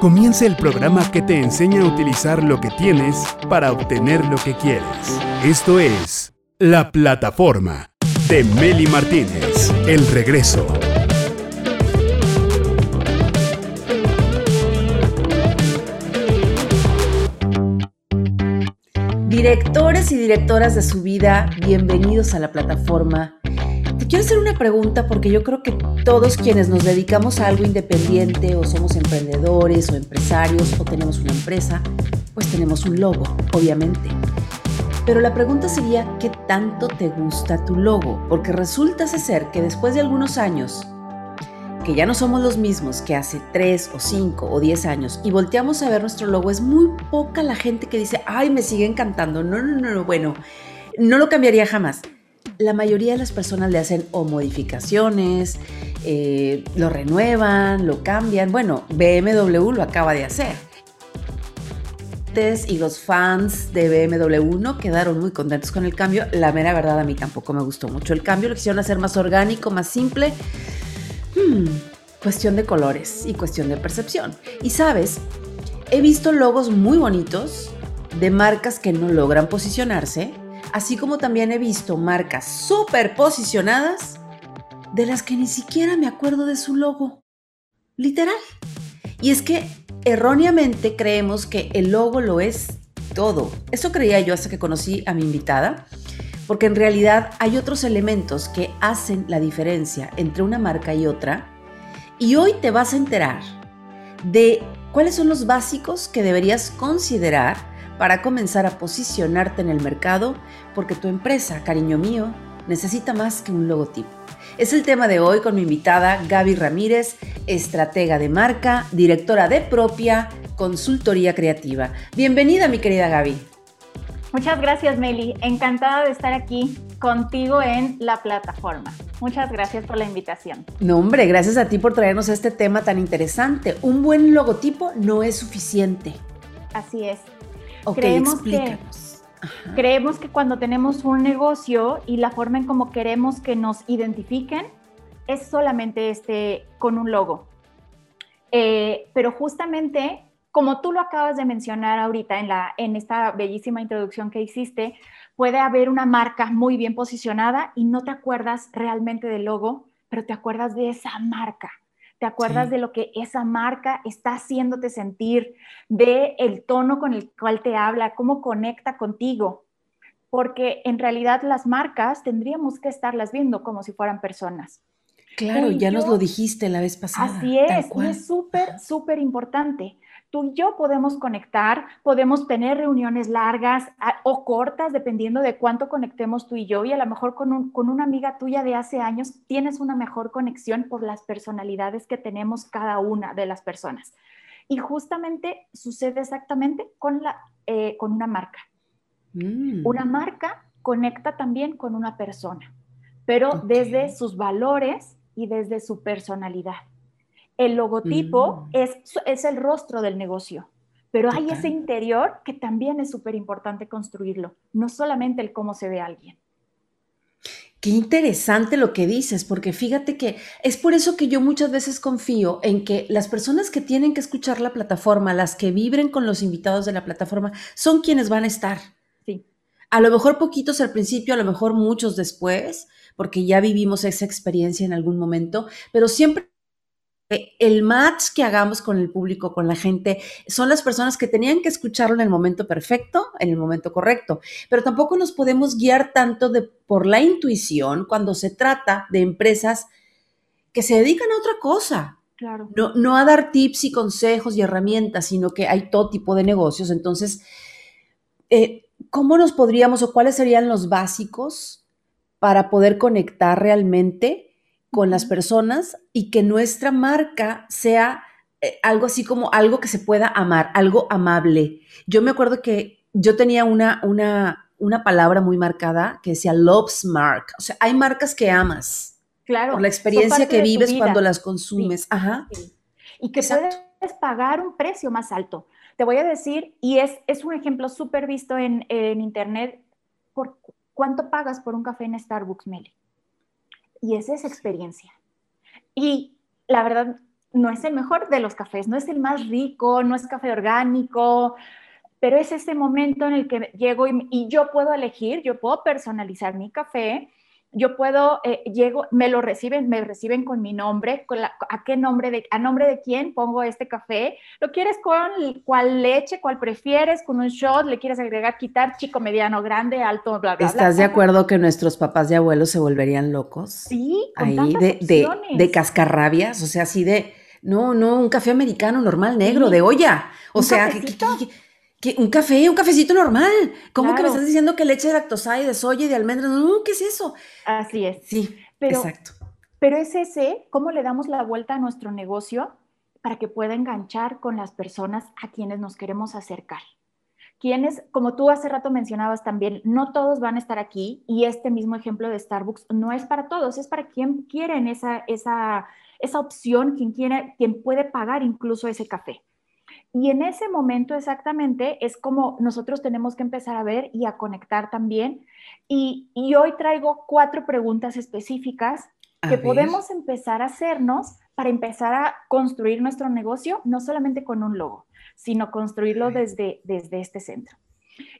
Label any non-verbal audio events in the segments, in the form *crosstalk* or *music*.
Comienza el programa que te enseña a utilizar lo que tienes para obtener lo que quieres. Esto es La Plataforma de Meli Martínez. El regreso. Directores y directoras de su vida, bienvenidos a la plataforma. Quiero hacer una pregunta porque yo creo que todos quienes nos dedicamos a algo independiente o somos emprendedores o empresarios o tenemos una empresa, pues tenemos un logo, obviamente. Pero la pregunta sería, ¿qué tanto te gusta tu logo? Porque resulta ser que después de algunos años que ya no somos los mismos que hace 3 o 5 o 10 años y volteamos a ver nuestro logo, es muy poca la gente que dice, ay, me sigue encantando. No, no, no, bueno, no lo cambiaría jamás. La mayoría de las personas le hacen o modificaciones, eh, lo renuevan, lo cambian. Bueno, BMW lo acaba de hacer. Y los fans de BMW no quedaron muy contentos con el cambio. La mera verdad a mí tampoco me gustó mucho el cambio. Lo quisieron hacer más orgánico, más simple Hmm, cuestión de colores y cuestión de percepción. Y sabes, he visto logos muy bonitos de marcas que no logran posicionarse, así como también he visto marcas súper posicionadas de las que ni siquiera me acuerdo de su logo. Literal. Y es que erróneamente creemos que el logo lo es todo. Eso creía yo hasta que conocí a mi invitada porque en realidad hay otros elementos que hacen la diferencia entre una marca y otra. Y hoy te vas a enterar de cuáles son los básicos que deberías considerar para comenzar a posicionarte en el mercado, porque tu empresa, cariño mío, necesita más que un logotipo. Es el tema de hoy con mi invitada Gaby Ramírez, estratega de marca, directora de propia consultoría creativa. Bienvenida, mi querida Gaby. Muchas gracias, Meli. Encantada de estar aquí contigo en la plataforma. Muchas gracias por la invitación. No, hombre, gracias a ti por traernos este tema tan interesante. Un buen logotipo no es suficiente. Así es. Ok, creemos explícanos. Que, creemos que cuando tenemos un negocio y la forma en cómo queremos que nos identifiquen es solamente este con un logo. Eh, pero justamente como tú lo acabas de mencionar ahorita en, la, en esta bellísima introducción que hiciste, puede haber una marca muy bien posicionada y no te acuerdas realmente del logo, pero te acuerdas de esa marca. Te acuerdas de lo que esa marca está haciéndote sentir, de el tono con el cual te habla, cómo conecta contigo. Porque en realidad las marcas tendríamos que estarlas viendo como si fueran personas. Claro, ya nos lo dijiste la vez pasada. Así es, y es súper, súper importante tú y yo podemos conectar, podemos tener reuniones largas o cortas, dependiendo de cuánto conectemos tú y yo. Y a lo mejor con, con una amiga tuya de hace años tienes una mejor conexión por las personalidades que tenemos cada una de las personas. Y justamente sucede exactamente con, la, eh, con una marca. Mm. Una marca conecta también con una persona, pero desde sus valores y desde su personalidad. El logotipo mm. es, es el rostro del negocio, pero hay ese interior que también es súper importante construirlo, no solamente el cómo se ve alguien. Qué interesante lo que dices, porque fíjate que es por eso que yo muchas veces confío en que las personas que tienen que escuchar la plataforma, las que vibren con los invitados de la plataforma, son quienes van a estar. Sí. A lo mejor poquitos al principio, a lo mejor muchos después, porque ya vivimos esa experiencia en algún momento, pero siempre el match que hagamos con el público, con la gente, son las personas que tenían que escucharlo en el momento perfecto, en el momento correcto. Pero tampoco nos podemos guiar tanto de, por la intuición cuando se trata de empresas que se dedican a otra cosa. Claro. No, no a dar tips y consejos y herramientas, sino que hay todo tipo de negocios. Entonces, eh, ¿cómo nos podríamos o cuáles serían los básicos para poder conectar realmente? Con las personas y que nuestra marca sea eh, algo así como algo que se pueda amar, algo amable. Yo me acuerdo que yo tenía una, una, una palabra muy marcada que decía love's mark. O sea, hay marcas que amas. Claro. Por la experiencia que vives cuando las consumes. Ajá. Y que puedes pagar un precio más alto. Te voy a decir, y es, es un ejemplo súper visto en, en internet, por, ¿cuánto pagas por un café en Starbucks, Meli? Y es esa experiencia. Y la verdad, no es el mejor de los cafés, no es el más rico, no es café orgánico, pero es ese momento en el que llego y, yo puedo elegir, yo puedo personalizar mi café, yo puedo, eh, llego, me lo reciben, me reciben con mi nombre, con a qué nombre, de, a nombre de quién pongo este café, lo quieres con cuál leche, cuál prefieres, con un shot, le quieres agregar, quitar, chico, mediano, grande, alto, bla, bla, ¿Estás de acuerdo que nuestros papás y abuelos se volverían locos? Sí, con Ahí de, de, de, cascarrabias, o sea, así de, no, no, un café americano normal, negro, de olla, o sea, que un café, un cafecito normal. ¿Cómo que me estás diciendo que leche de lactosa y de soya y de almendras? No, ¿qué es eso? Así es. Sí, pero, exacto. Pero es ese, ¿cómo le damos la vuelta a nuestro negocio para que pueda enganchar con las personas a quienes nos queremos acercar? Quienes, como tú hace rato mencionabas también, no todos van a estar aquí y este mismo ejemplo de Starbucks no es para todos, es para quien quieren esa, esa, esa opción, quien, quiere, quien puede pagar incluso ese café. Y en ese momento exactamente es como nosotros tenemos que empezar a ver y a conectar también. Y, hoy traigo cuatro preguntas específicas que podemos empezar a hacernos para empezar a construir nuestro negocio, no solamente con un logo, sino construirlo desde, desde este centro.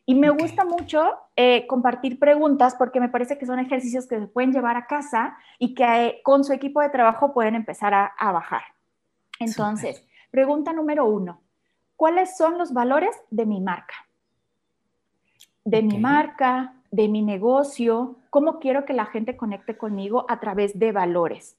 Y me gusta mucho eh, compartir preguntas porque me parece que son ejercicios que se pueden llevar a casa y que eh, con su equipo de trabajo pueden empezar a, bajar. Entonces, pregunta número uno cuáles son los valores de mi marca. De mi marca, de mi negocio, cómo quiero que la gente conecte conmigo a través de valores.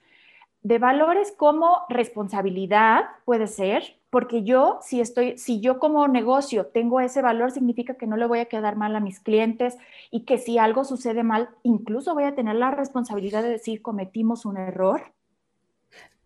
De valores como responsabilidad puede ser, porque yo si estoy si yo como negocio tengo ese valor significa que no le voy a quedar mal a mis clientes y que si algo sucede mal, incluso voy a tener la responsabilidad de decir cometimos un error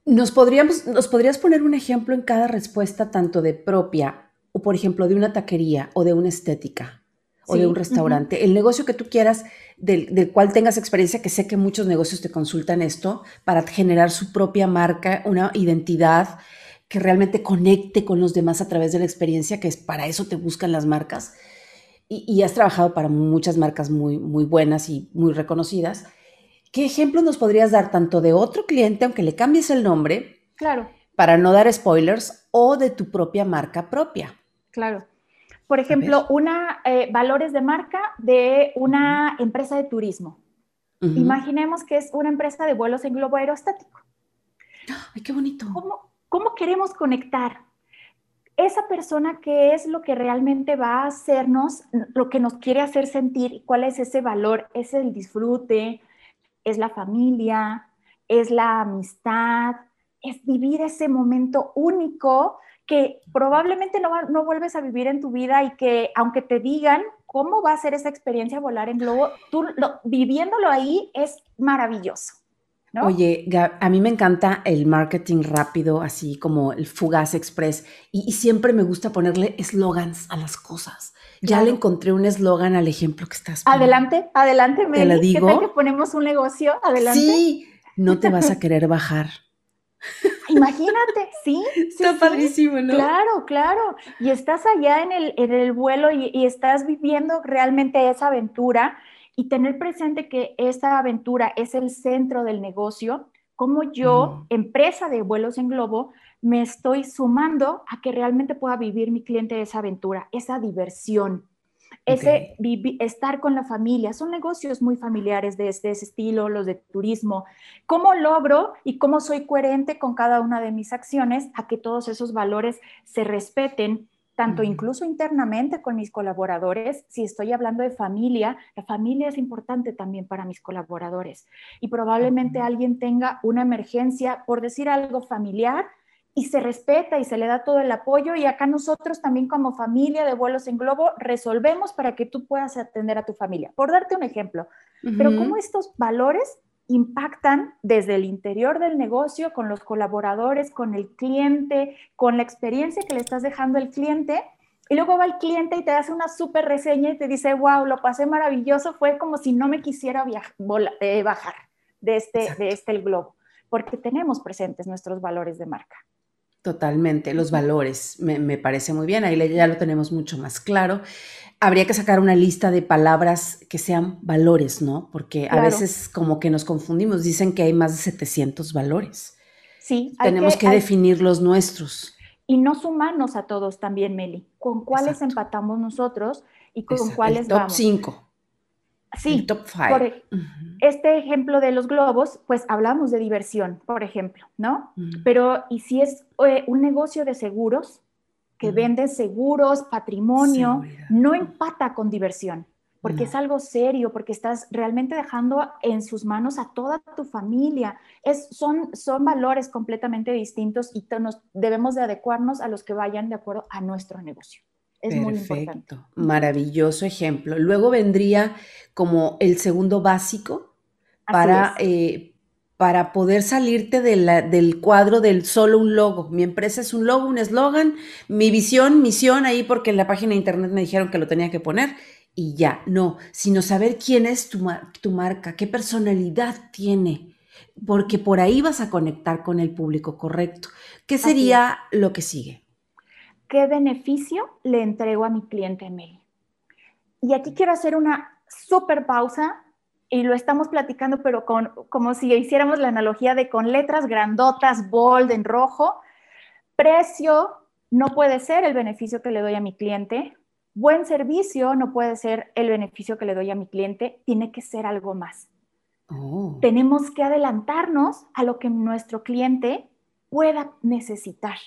¿Nos, podríamos, ¿Nos podrías poner un ejemplo en cada respuesta, tanto de propia o, por ejemplo, de una taquería o de una estética o de un restaurante? El negocio que tú quieras, del, cual tengas experiencia, que sé que muchos negocios te consultan esto, para generar su propia marca, una identidad que realmente conecte con los demás a través de la experiencia, que es para eso te buscan las marcas. Y, y has trabajado para muchas marcas muy, muy buenas y muy reconocidas. ¿Qué ejemplos nos podrías dar tanto de otro cliente, aunque le cambies el nombre? Claro. Para no dar spoilers, o de tu propia marca propia. Claro. Por ejemplo, una eh, valores de marca de una empresa de turismo. Imaginemos que es una empresa de vuelos en globo aerostático. ¡Ay, qué bonito! ¿Cómo, ¿Cómo queremos conectar? Esa persona que es lo que realmente va a hacernos, lo que nos quiere hacer sentir, cuál es ese valor, es el disfrute, es la familia, es la amistad, es vivir ese momento único que probablemente no, no vuelves a vivir en tu vida y que aunque te digan cómo va a ser esa experiencia volar en globo, tú viviéndolo ahí es maravilloso. Oye, a mí me encanta el marketing rápido, así como el fugaz express, y, siempre me gusta ponerle eslogans a las cosas. Ya le encontré un eslogan al ejemplo que estás poniendo. Adelante, adelante. ¿Te lo digo? ¿Qué tal que ponemos un negocio? Adelante. Sí, no te vas a querer bajar. *laughs* Imagínate, sí. Está padrísimo, ¿no? Claro, claro. Y estás allá en el, en el vuelo y, y, estás viviendo realmente esa aventura y tener presente que esta aventura es el centro del negocio, como yo, empresa de vuelos en globo, me estoy sumando a que realmente pueda vivir mi cliente esa aventura, esa diversión, ese estar con la familia. Son negocios muy familiares de ese estilo, los de turismo. ¿Cómo logro y cómo soy coherente con cada una de mis acciones a que todos esos valores se respeten tanto incluso internamente con mis colaboradores, si estoy hablando de familia, la familia es importante también para mis colaboradores. Y probablemente alguien tenga una emergencia, por decir algo familiar, y se respeta y se le da todo el apoyo y acá nosotros también como familia de vuelos en globo resolvemos para que tú puedas atender a tu familia, por darte un ejemplo. Pero cómo estos valores impactan desde el interior del negocio, con los colaboradores, con el cliente, con la experiencia que le estás dejando al cliente. Y luego va el cliente y te hace una súper reseña y te dice, wow, lo pasé maravilloso, fue como si no me quisiera eh, bajar de este, de este el globo, porque tenemos presentes nuestros valores de marca. Totalmente, los valores, me, me parece muy bien, ahí ya lo tenemos mucho más claro habría que sacar una lista de palabras que sean valores, ¿no? Porque a veces como que nos confundimos, dicen que hay más de 700 valores. Sí. Tenemos que, definir los nuestros. Y no sumarnos a todos también, Meli. ¿Con cuáles empatamos nosotros y con cuáles el top vamos? 5. Sí, el top 5. Por e este ejemplo de los globos, pues hablamos de diversión, por ejemplo, ¿no? Pero, ¿y si es eh, un negocio de seguros que vende seguros, patrimonio, no empata con diversión? porque es algo serio, porque estás realmente dejando en sus manos a toda tu familia. Es, son, son valores completamente distintos y nos, debemos de adecuarnos a los que vayan de acuerdo a nuestro negocio. Es muy importante. Maravilloso ejemplo. Luego vendría como el segundo básico para, eh, para poder salirte del cuadro del solo un logo. Mi empresa es un logo, un eslogan, mi visión, misión ahí porque en la página de internet me dijeron que lo tenía que poner y ya, no, sino saber quién es tu, tu marca, qué personalidad tiene, porque por ahí vas a conectar con el público correcto. ¿Qué sería lo que sigue? ¿Qué beneficio le entrego a mi cliente Meli? Y aquí quiero hacer una súper pausa y lo estamos platicando, pero con, como si hiciéramos la analogía de con letras grandotas, bold, en rojo. Precio no puede ser el beneficio que le doy a mi cliente, Buen servicio no puede ser el beneficio que le doy a mi cliente, tiene que ser algo más. Oh. Tenemos que adelantarnos a lo que nuestro cliente pueda necesitar.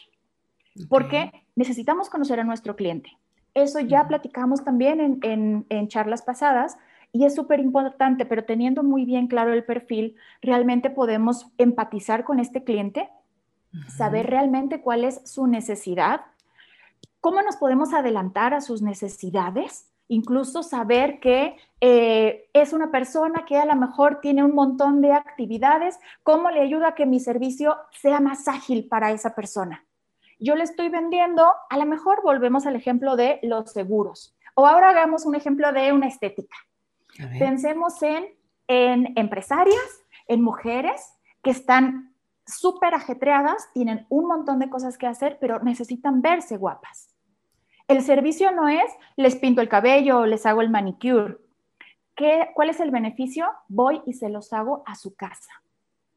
Porque necesitamos conocer a nuestro cliente. Eso ya platicamos también en, charlas pasadas y es súper importante, pero teniendo muy bien claro el perfil, realmente podemos empatizar con este cliente, saber realmente cuál es su necesidad cómo nos podemos adelantar a sus necesidades, incluso saber que eh, es una persona que a lo mejor tiene un montón de actividades, cómo le ayuda a que mi servicio sea más ágil para esa persona. Yo le estoy vendiendo, a lo mejor volvemos al ejemplo de los seguros. O ahora hagamos un ejemplo de una estética. Pensemos en, en empresarias, en mujeres que están súper ajetreadas, tienen un montón de cosas que hacer, pero necesitan verse guapas. El servicio no es les pinto el cabello les hago el manicure. ¿Qué, ¿Cuál es el beneficio? Voy y se los hago a su casa,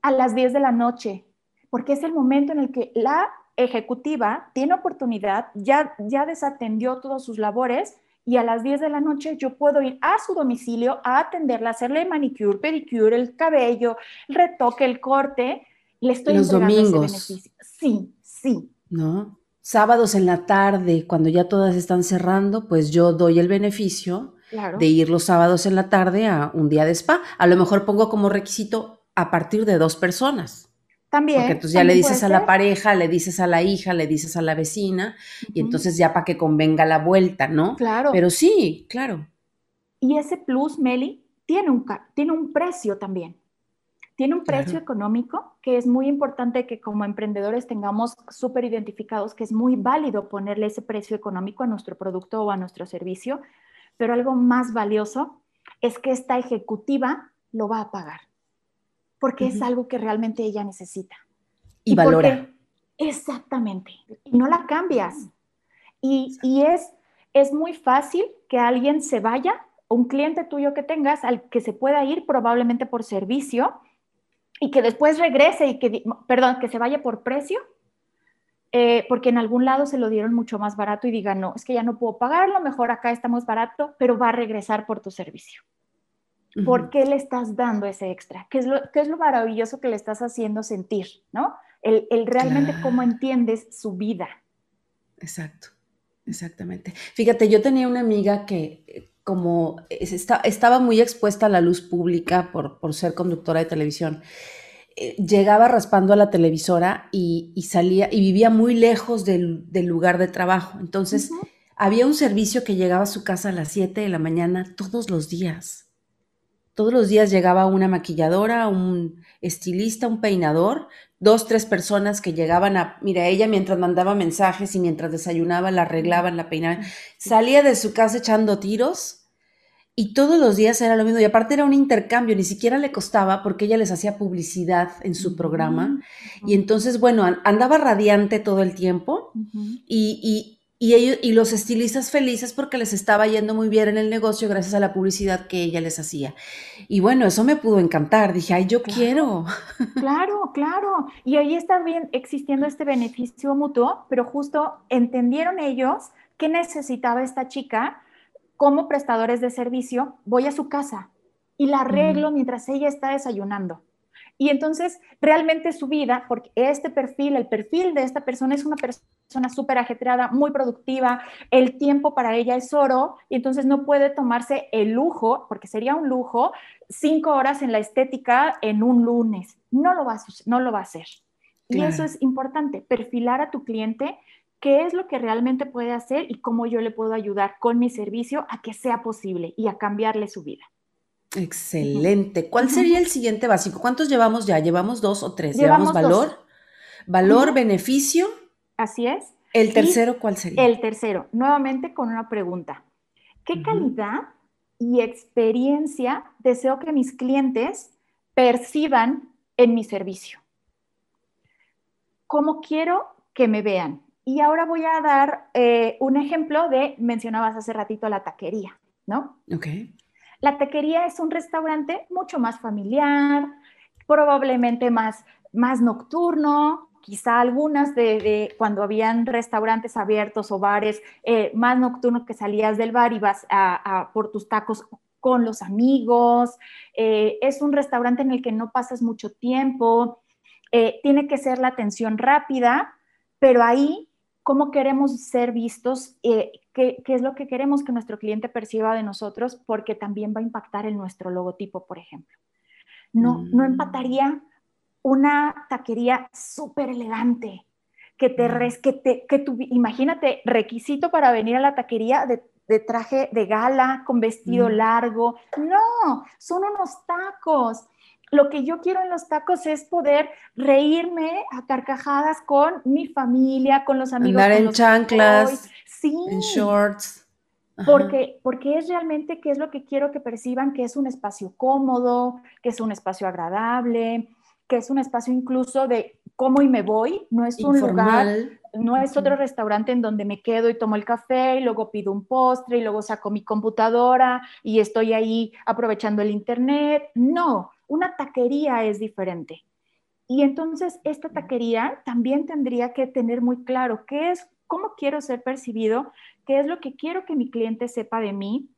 a las 10 de la noche, porque es el momento en el que la ejecutiva tiene oportunidad, ya, ya desatendió todas sus labores y a las 10 de la noche yo puedo ir a su domicilio a atenderla, hacerle manicure, pedicure, el cabello, el retoque, el corte. Le estoy Los domingos. beneficio. Sí, sí. ¿No? sábados en la tarde, cuando ya todas están cerrando, pues yo doy el beneficio de ir los sábados en la tarde a un día de spa. A lo mejor pongo como requisito a partir de dos personas. También. Porque entonces ya le dices a la pareja, le dices a la hija, le dices a la vecina, y entonces ya para que convenga la vuelta, ¿no? Claro. Pero sí, claro. Y ese plus, Meli, tiene un, tiene un precio también tiene un precio económico que es muy importante que como emprendedores tengamos súper identificados, que es muy válido ponerle ese precio económico a nuestro producto o a nuestro servicio, pero algo más valioso es que esta ejecutiva lo va a pagar, porque es algo que realmente ella necesita. Y, valora. exactamente, y no la cambias. Y, y es, es muy fácil que alguien se vaya, un cliente tuyo que tengas, al que se pueda ir probablemente por servicio, y que después regrese y que, perdón, que se vaya por precio, eh, porque en algún lado se lo dieron mucho más barato y diga, no, es que ya no puedo pagarlo, mejor acá estamos barato, pero va a regresar por tu servicio. ¿Por qué le estás dando ese extra? ¿Qué es, lo, ¿Qué es lo maravilloso que le estás haciendo sentir? ¿no? El, el realmente cómo entiendes su vida. Exacto, exactamente. Fíjate, yo tenía una amiga que como estaba muy expuesta a la luz pública por, ser conductora de televisión, eh, llegaba raspando a la televisora y, salía y vivía muy lejos del, lugar de trabajo. Entonces, había un servicio que llegaba a su casa a las 7 de la mañana todos los días. Todos los días llegaba una maquilladora, un estilista, un peinador, dos, tres personas que llegaban a, mira, ella mientras mandaba mensajes y mientras desayunaba, la arreglaban, la peinaban. Salía de su casa echando tiros y todos los días era lo mismo. Y aparte era un intercambio, ni siquiera le costaba porque ella les hacía publicidad en su programa. Y entonces, bueno, andaba radiante todo el tiempo y, y, ellos, y los estilistas felices porque les estaba yendo muy bien en el negocio gracias a la publicidad que ella les hacía. Y bueno, eso me pudo encantar. Dije, ay, yo quiero. Claro, claro. Y ahí está bien existiendo este beneficio mutuo, pero justo entendieron ellos qué necesitaba esta chica como prestadores de servicio. Voy a su casa y la arreglo mientras ella está desayunando. Y entonces, realmente su vida, porque este perfil, el perfil de esta persona es una persona súper ajetreada, muy productiva, el tiempo para ella es oro, y entonces no puede tomarse el lujo, porque sería un lujo, cinco horas en la estética en un lunes. No lo va a, no lo va a hacer. Y eso es importante, perfilar a tu cliente qué es lo que realmente puede hacer y cómo yo le puedo ayudar con mi servicio a que sea posible y a cambiarle su vida. Excelente. ¿Cuál sería el siguiente básico? ¿Cuántos llevamos ya? ¿Llevamos dos o tres? Llevamos, valor, valor, beneficio. Así es. ¿El tercero cuál sería? El tercero, nuevamente con una pregunta. ¿Qué calidad y experiencia deseo que mis clientes perciban en mi servicio? ¿Cómo quiero que me vean? Y ahora voy a dar eh, un ejemplo de, mencionabas hace ratito la taquería, ¿no? Ok. La taquería es un restaurante mucho más familiar, probablemente más, más nocturno, quizá algunas de, cuando habían restaurantes abiertos o bares eh, más nocturnos que salías del bar y vas a, por tus tacos con los amigos. Eh, es un restaurante en el que no pasas mucho tiempo. Eh, tiene que ser la atención rápida, pero ahí cómo queremos ser vistos, eh, qué, es lo que queremos que nuestro cliente perciba de nosotros, porque también va a impactar en nuestro logotipo, por ejemplo. No, no mm. empataría una taquería súper elegante, que te, mm. que te, que tu, imagínate, requisito para venir a la taquería de, traje de gala, con vestido mm. largo. No, son unos tacos lo que yo quiero en los tacos es poder reírme a carcajadas con mi familia, con los amigos. Andar en chanclas, en shorts. Porque, porque es realmente qué es lo que quiero que perciban, que es un espacio cómodo, que es un espacio agradable, que es un espacio incluso de cómo y me voy, no es un lugar, no es otro restaurante en donde me quedo y tomo el café y luego pido un postre y luego saco mi computadora y estoy ahí aprovechando el internet. No, una taquería es diferente. Y entonces esta taquería también tendría que tener muy claro qué es, cómo quiero ser percibido, qué es lo que quiero que mi cliente sepa de mí.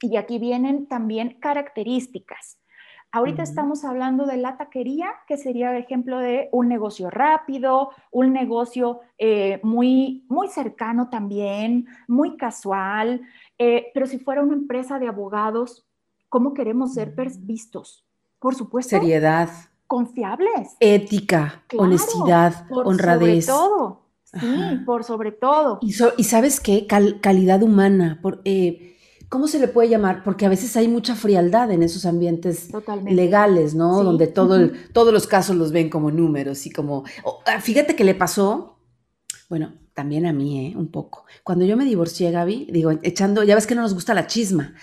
Y aquí vienen también características. Ahorita estamos hablando de la taquería, que sería el ejemplo de un negocio rápido, un negocio eh, muy, muy cercano también, muy casual. Eh, pero si fuera una empresa de abogados, ¿cómo queremos ser vistos? Por supuesto. Seriedad. Confiables. Ética, honestidad, honradez. Sobre todo. Sí, por sobre todo. Y, sabes qué, calidad humana. Por, eh, ¿Cómo se le puede llamar? Porque a veces hay mucha frialdad en esos ambientes legales, ¿no? Donde todo todos los casos los ven como números y como... Ah, fíjate que le pasó, bueno, también a mí, ¿eh? Un poco. Cuando yo me divorcié, Gaby, digo, echando, ya ves que no nos gusta la chisma.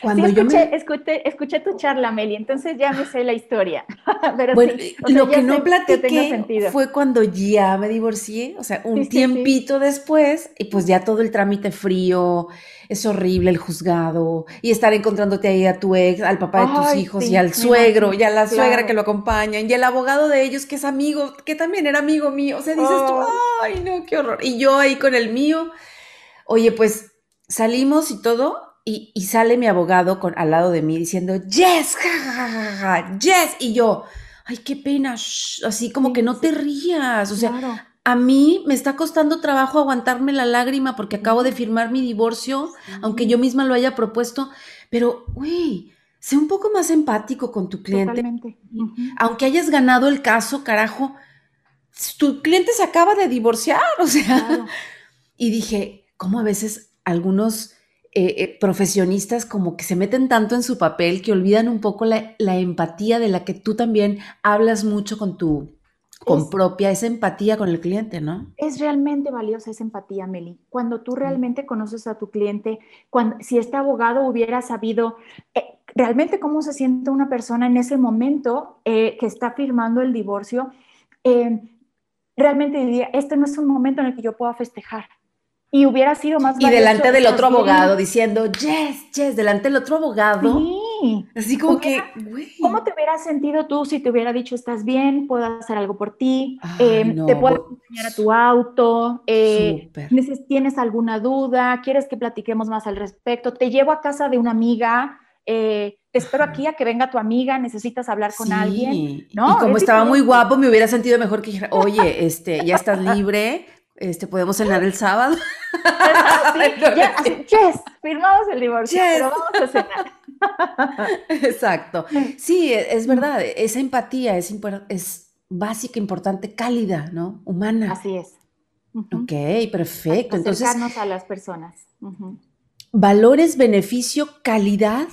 Cuando yo escuché, tu charla, Meli, entonces ya me sé la historia. *laughs* Pero bueno, lo que no platiqué fue cuando ya me divorcié, o sea, un tiempito después, y pues ya todo el trámite frío, es horrible el juzgado, y estar encontrándote ahí a tu ex, al papá de tus hijos, y al suegro, y a la suegra que lo acompañan, y el abogado de ellos que es amigo, que también era amigo mío, o sea, dices tú, oh. ay, no, qué horror. Y yo ahí con el mío, oye, pues salimos y todo, y, sale mi abogado con, al lado de mí diciendo, yes, yes. Y yo, ay, qué pena, así como que no te rías. O sea, a mí me está costando trabajo aguantarme la lágrima porque acabo de firmar mi divorcio, aunque yo misma lo haya propuesto. Pero, güey, sé un poco más empático con tu cliente. Aunque hayas ganado el caso, carajo, tu cliente se acaba de divorciar, o sea. *laughs* Y dije, ¿cómo a veces algunos eh, eh, profesionistas como que se meten tanto en su papel que olvidan un poco la, empatía de la que tú también hablas mucho con tu, con propia, esa empatía con el cliente, ¿no? Es realmente valiosa esa empatía, Meli. Cuando tú realmente conoces a tu cliente, cuando, si este abogado hubiera sabido eh, realmente cómo se siente una persona en ese momento que está firmando el divorcio, realmente diría, este no es un momento en el que yo pueda festejar y hubiera sido más Y delante del otro abogado diciendo, yes, yes, delante del otro abogado. Sí. Así como que, ¿Cómo te hubieras sentido tú si te hubiera dicho, estás bien, puedo hacer algo por ti, em, te puedo enseñar a tu auto, eh, tienes alguna duda, quieres que platiquemos más al respecto, te llevo a casa de una amiga, eh, te espero aquí a que venga tu amiga, necesitas hablar con alguien, ¿no? Y como estaba muy guapo, me hubiera sentido mejor que dijera, oye, este, ya estás *laughs* libre, este, podemos cenar el sábado. *laughs* yes, firmamos el divorcio, pero vamos a cenar. *laughs* Exacto. Sí, e, es verdad, esa empatía es, es básica, importante, cálida, ¿no? Humana. Así es. Ok, perfecto. Entonces, a las personas. Valores, beneficio, calidad.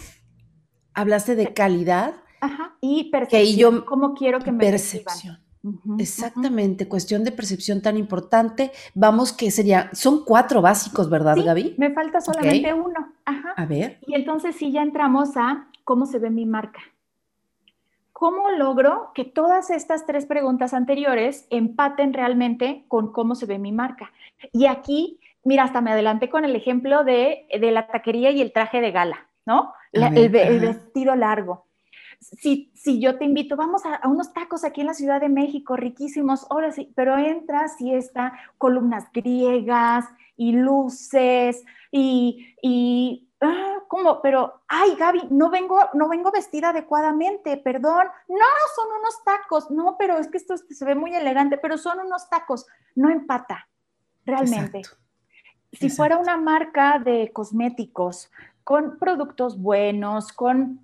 Hablaste de calidad. Ajá. Y percepción. ¿Cómo quiero que me percepción. Exactamente, cuestión de percepción tan importante. Vamos que sería, son cuatro básicos, ¿verdad, Gaby? Me falta solamente uno. Ajá. A ver. Y entonces sí ya entramos a cómo se ve mi marca. ¿Cómo logro que todas estas tres preguntas anteriores empaten realmente con cómo se ve mi marca? Y aquí, mira, hasta me adelanté con el ejemplo de, la taquería y el traje de gala, ¿no? el vestido largo si, si yo te invito, vamos a, unos tacos aquí en la Ciudad de México, riquísimos, ahora sí, pero entras y está columnas griegas y luces y, y ah, ¿cómo? Pero, ay, Gaby, no vengo, no vengo vestida adecuadamente, perdón. No, son unos tacos. No, pero es que esto se ve muy elegante, pero son unos tacos. No empata, realmente. Si fuera una marca de cosméticos con productos buenos, con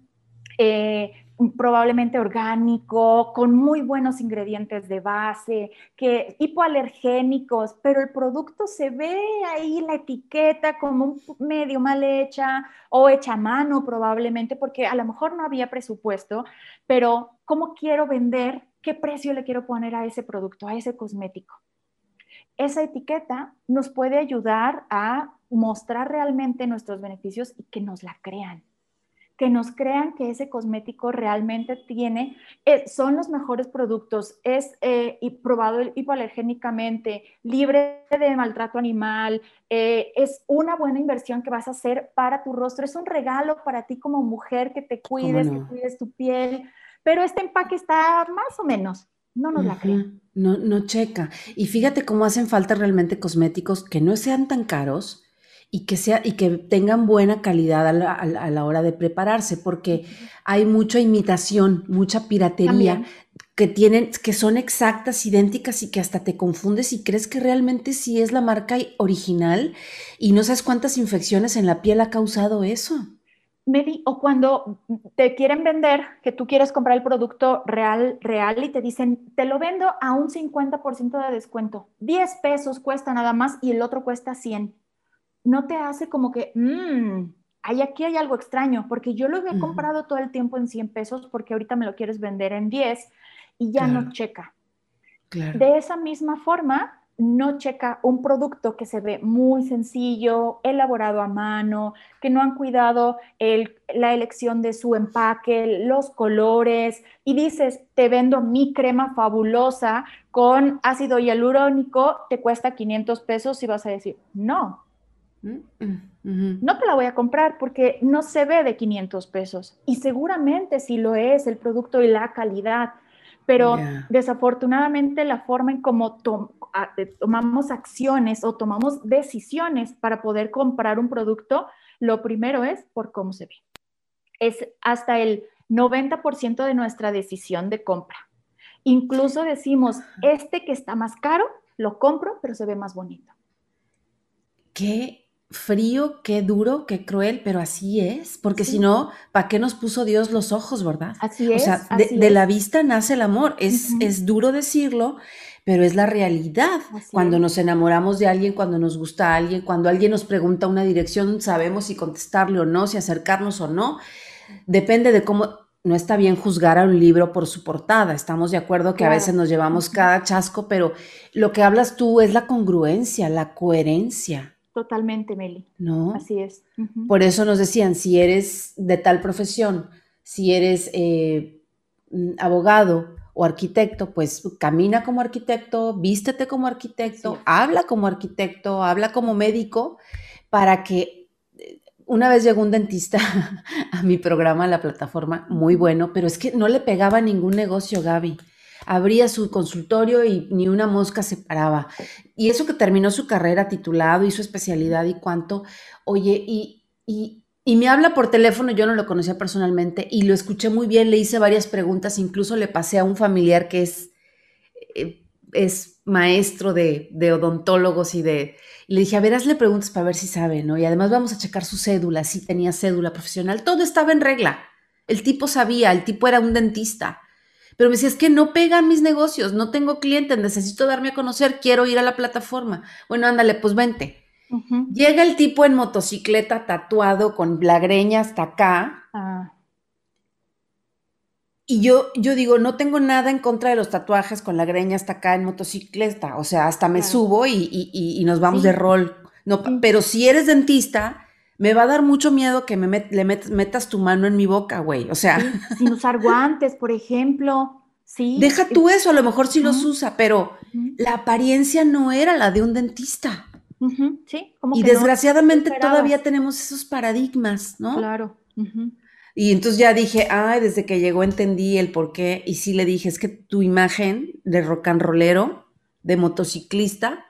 eh, probablemente orgánico, con muy buenos ingredientes de base, que hipoalergénicos, pero el producto se ve ahí la etiqueta como medio mal hecha o hecha a mano probablemente, porque a lo mejor no había presupuesto, pero ¿cómo quiero vender? ¿Qué precio le quiero poner a ese producto, a ese cosmético? Esa etiqueta nos puede ayudar a mostrar realmente nuestros beneficios y que nos la crean que nos crean que ese cosmético realmente tiene, eh, son los mejores productos, es eh, probado hipoalergénicamente, libre de maltrato animal, eh, es una buena inversión que vas a hacer para tu rostro, es un regalo para ti como mujer que te cuides, que cuides tu piel, pero este empaque está más o menos. No nos la crean. No, no checa. Y fíjate cómo hacen falta realmente cosméticos que no sean tan caros, y que, sea, y que tengan buena calidad a la, hora de prepararse, porque hay mucha imitación, mucha piratería que tienen, que son exactas, idénticas y que hasta te confundes y crees que realmente sí es la marca original y no sabes cuántas infecciones en la piel ha causado eso. Maybe, o cuando te quieren vender, que tú quieres comprar el producto real, real y te dicen, te lo vendo a un 50% de descuento. 10 pesos cuesta nada más y el otro cuesta 100 no te hace como que, mmm, aquí hay algo extraño, porque yo lo he comprado todo el tiempo en 100 pesos porque ahorita me lo quieres vender en 10 y ya no checa. De esa misma forma, no checa un producto que se ve muy sencillo, elaborado a mano, que no han cuidado la elección de su empaque, los colores, y dices, te vendo mi crema fabulosa con ácido hialurónico, te cuesta 500 pesos y vas a decir, no, no te la voy a comprar porque no se ve de 500 pesos. Y seguramente sí lo es el producto y la calidad, pero desafortunadamente la forma en cómo tomamos acciones o tomamos decisiones para poder comprar un producto, lo primero es por cómo se ve. Es hasta el 90% de nuestra decisión de compra. Incluso decimos, este que está más caro, lo compro, pero se ve más bonito. Qué frío, qué duro, qué cruel, pero así es, porque si no, ¿para qué nos puso Dios los ojos, verdad? Así es. O sea, de, la vista nace el amor. Es, es duro decirlo, pero es la realidad. cuando nos enamoramos de alguien, cuando nos gusta a alguien, cuando alguien nos pregunta una dirección, sabemos si contestarle o no, si acercarnos o no. Depende de cómo. No está bien juzgar a un libro por su portada. Estamos de acuerdo que a veces nos llevamos cada chasco, pero lo que hablas tú es la congruencia, la coherencia. Totalmente, Meli. ¿No? Así es. Por eso nos decían, si eres de tal profesión, si eres eh, mm, abogado o arquitecto, pues camina como arquitecto, vístete como arquitecto, habla como arquitecto, habla como médico, para que eh, una vez llegó un dentista *laughs* a mi programa, a la plataforma, muy bueno, pero es que no le pegaba ningún negocio, Gaby. Abría su consultorio y ni una mosca se paraba. Y eso que terminó su carrera titulado y su especialidad y cuánto, oye, y, y y me habla por teléfono, yo no lo conocía personalmente y lo escuché muy bien, le hice varias preguntas, incluso le pasé a un familiar que es, eh, es maestro de, odontólogos y de... le dije, a ver, hazle preguntas para ver si sabe, ¿no? Y además vamos a checar su cédula, si tenía cédula profesional, todo estaba en regla. El tipo sabía, el tipo era un dentista. Pero me decía, es que no pegan mis negocios, no tengo clientes, necesito darme a conocer, quiero ir a la plataforma. Bueno, ándale, pues vente. Llega el tipo en motocicleta tatuado con la greña hasta acá. Ah. Y yo, yo digo, no tengo nada en contra de los tatuajes con la greña hasta acá en motocicleta. O sea, hasta me subo y, nos vamos de rol. No, Pero si eres dentista, me va a dar mucho miedo que me le metas tu mano en mi boca, güey. O sea. sin usar guantes, por ejemplo. Sí. Deja tú eso, a lo mejor sí los usa, pero la apariencia no era la de un dentista sí, como y desgraciadamente todavía tenemos esos paradigmas, ¿no? Claro. Y entonces ya dije, ay, desde que llegó entendí el por qué. Y sí le dije, es que tu imagen de rock and rollero, de motociclista,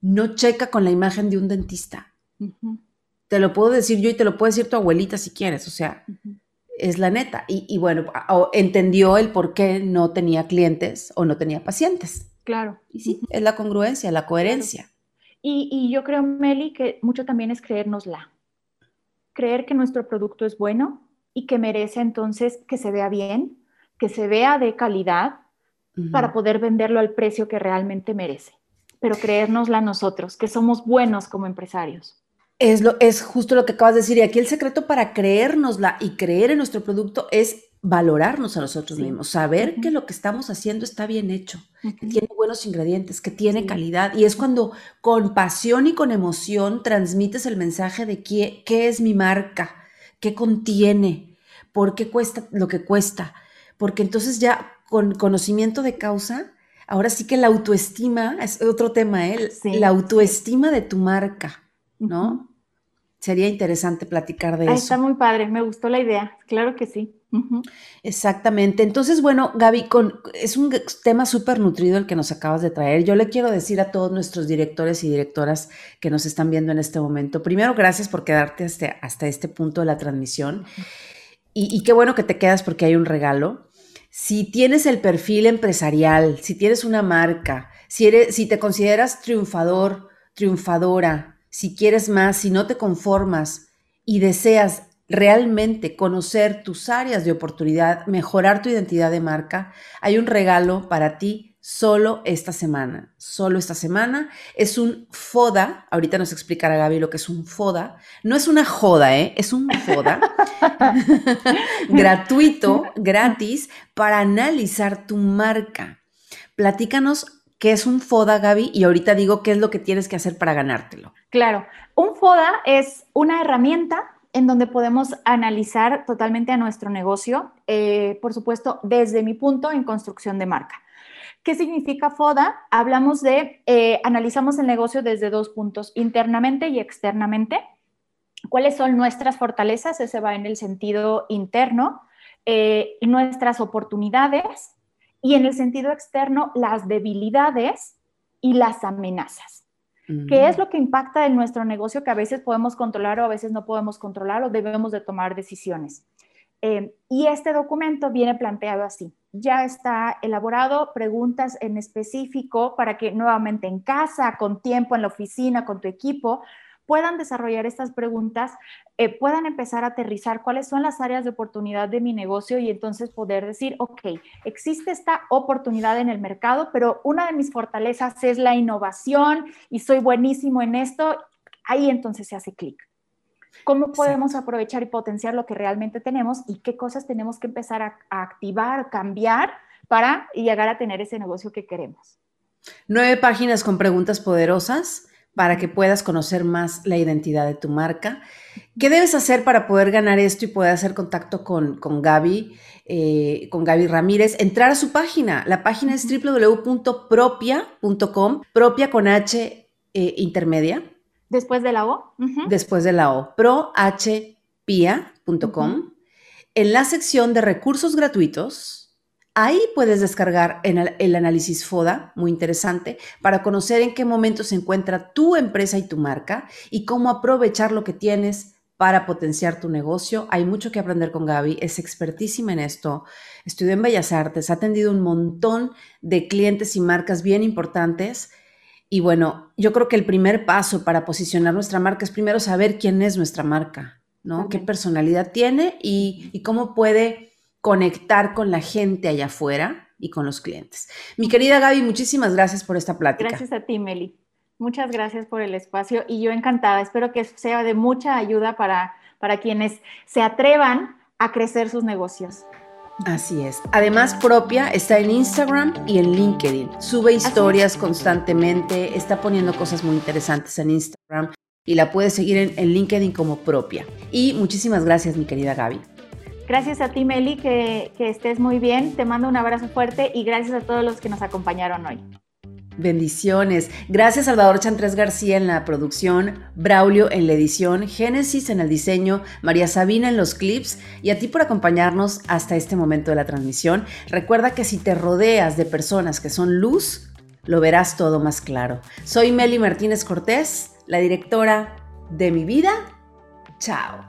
no checa con la imagen de un dentista. Te lo puedo decir yo y te lo puede decir tu abuelita si quieres, o sea, es la neta. Y, y, bueno, entendió el por qué no tenía clientes o no tenía pacientes. Claro. Y sí, es la congruencia, la coherencia. Y, yo creo, Meli, que mucho también es creérnosla. Creer que nuestro producto es bueno y que merece entonces que se vea bien, que se vea de calidad para poder venderlo al precio que realmente merece. Pero creérnosla nosotros, que somos buenos como empresarios. Es, lo, es justo lo que acabas de decir. Y aquí el secreto para creérnosla y creer en nuestro producto es valorarnos a nosotros mismos, saber que lo que estamos haciendo está bien hecho, que tiene buenos ingredientes, que tiene calidad. Y es cuando con pasión y con emoción transmites el mensaje de qué, qué es mi marca, qué contiene, por qué cuesta lo que cuesta. Porque entonces ya con conocimiento de causa, ahora sí que la autoestima, es otro tema, ¿eh? la autoestima de tu marca, ¿no? Sería interesante platicar de eso. Está muy padre, me gustó la idea, claro que sí. Exactamente. Entonces, bueno, Gaby, con, es un tema súper nutrido el que nos acabas de traer. Yo le quiero decir a todos nuestros directores y directoras que nos están viendo en este momento, primero, gracias por quedarte hasta, hasta este punto de la transmisión. y, qué bueno que te quedas porque hay un regalo. Si tienes el perfil empresarial, si tienes una marca, si, eres, si te consideras triunfador, triunfadora, si quieres más, si no te conformas y deseas realmente conocer tus áreas de oportunidad, mejorar tu identidad de marca, hay un regalo para ti solo esta semana. Solo esta semana es un FODA. Ahorita nos explicará Gaby lo que es un FODA. No es una joda, ¿eh? es un FODA *laughs* gratuito, gratis, para analizar tu marca. Platícanos qué es un FODA, Gaby, y ahorita digo qué es lo que tienes que hacer para ganártelo. Claro, un FODA es una herramienta en donde podemos analizar totalmente a nuestro negocio, eh, por supuesto, desde mi punto en construcción de marca. ¿Qué significa FODA? Hablamos de, eh, analizamos el negocio desde dos puntos, internamente y externamente. ¿Cuáles son nuestras fortalezas? Ese va en el sentido interno, eh, nuestras oportunidades y en el sentido externo, las debilidades y las amenazas. ¿Qué es lo que impacta en nuestro negocio que a veces podemos controlar o a veces no podemos controlar o debemos de tomar decisiones? Eh, y este documento viene planteado así. Ya está elaborado, preguntas en específico para que nuevamente en casa, con tiempo, en la oficina, con tu equipo, puedan desarrollar estas preguntas, eh, puedan empezar a aterrizar cuáles son las áreas de oportunidad de mi negocio y entonces poder decir, ok, existe esta oportunidad en el mercado, pero una de mis fortalezas es la innovación y soy buenísimo en esto, ahí entonces se hace clic. ¿Cómo podemos aprovechar y potenciar lo que realmente tenemos y qué cosas tenemos que empezar a, a activar, cambiar para llegar a tener ese negocio que queremos? Nueve páginas con preguntas poderosas para que puedas conocer más la identidad de tu marca. ¿Qué debes hacer para poder ganar esto y poder hacer contacto con, con Gaby, eh, con Gaby Ramírez? Entrar a su página. La página es www.propia.com, propia con H eh, intermedia. Después de la O. Después de la O. prohpia.com. En la sección de recursos gratuitos, Ahí puedes descargar el, análisis FODA, muy interesante, para conocer en qué momento se encuentra tu empresa y tu marca y cómo aprovechar lo que tienes para potenciar tu negocio. Hay mucho que aprender con Gaby, es expertísima en esto. Estudió en Bellas Artes, ha atendido un montón de clientes y marcas bien importantes. Y bueno, yo creo que el primer paso para posicionar nuestra marca es primero saber quién es nuestra marca, ¿no? ¿Qué personalidad tiene y, y cómo puede conectar con la gente allá afuera y con los clientes. Mi querida Gaby, muchísimas gracias por esta plática. Gracias a ti, Meli. Muchas gracias por el espacio y yo encantada. Espero que sea de mucha ayuda para, para quienes se atrevan a crecer sus negocios. Así es. Además, propia está en Instagram y en LinkedIn. Sube historias constantemente, está poniendo cosas muy interesantes en Instagram y la puedes seguir en, en LinkedIn como propia. Y muchísimas gracias, mi querida Gaby. Gracias a ti, Meli, que, estés muy bien. Te mando un abrazo fuerte y gracias a todos los que nos acompañaron hoy. Bendiciones. Gracias Salvador Chantres García en la producción, Braulio en la edición, Génesis en el diseño, María Sabina en los clips y a ti por acompañarnos hasta este momento de la transmisión. Recuerda que si te rodeas de personas que son luz, lo verás todo más claro. Soy Meli Martínez Cortés, la directora de mi vida. Chao.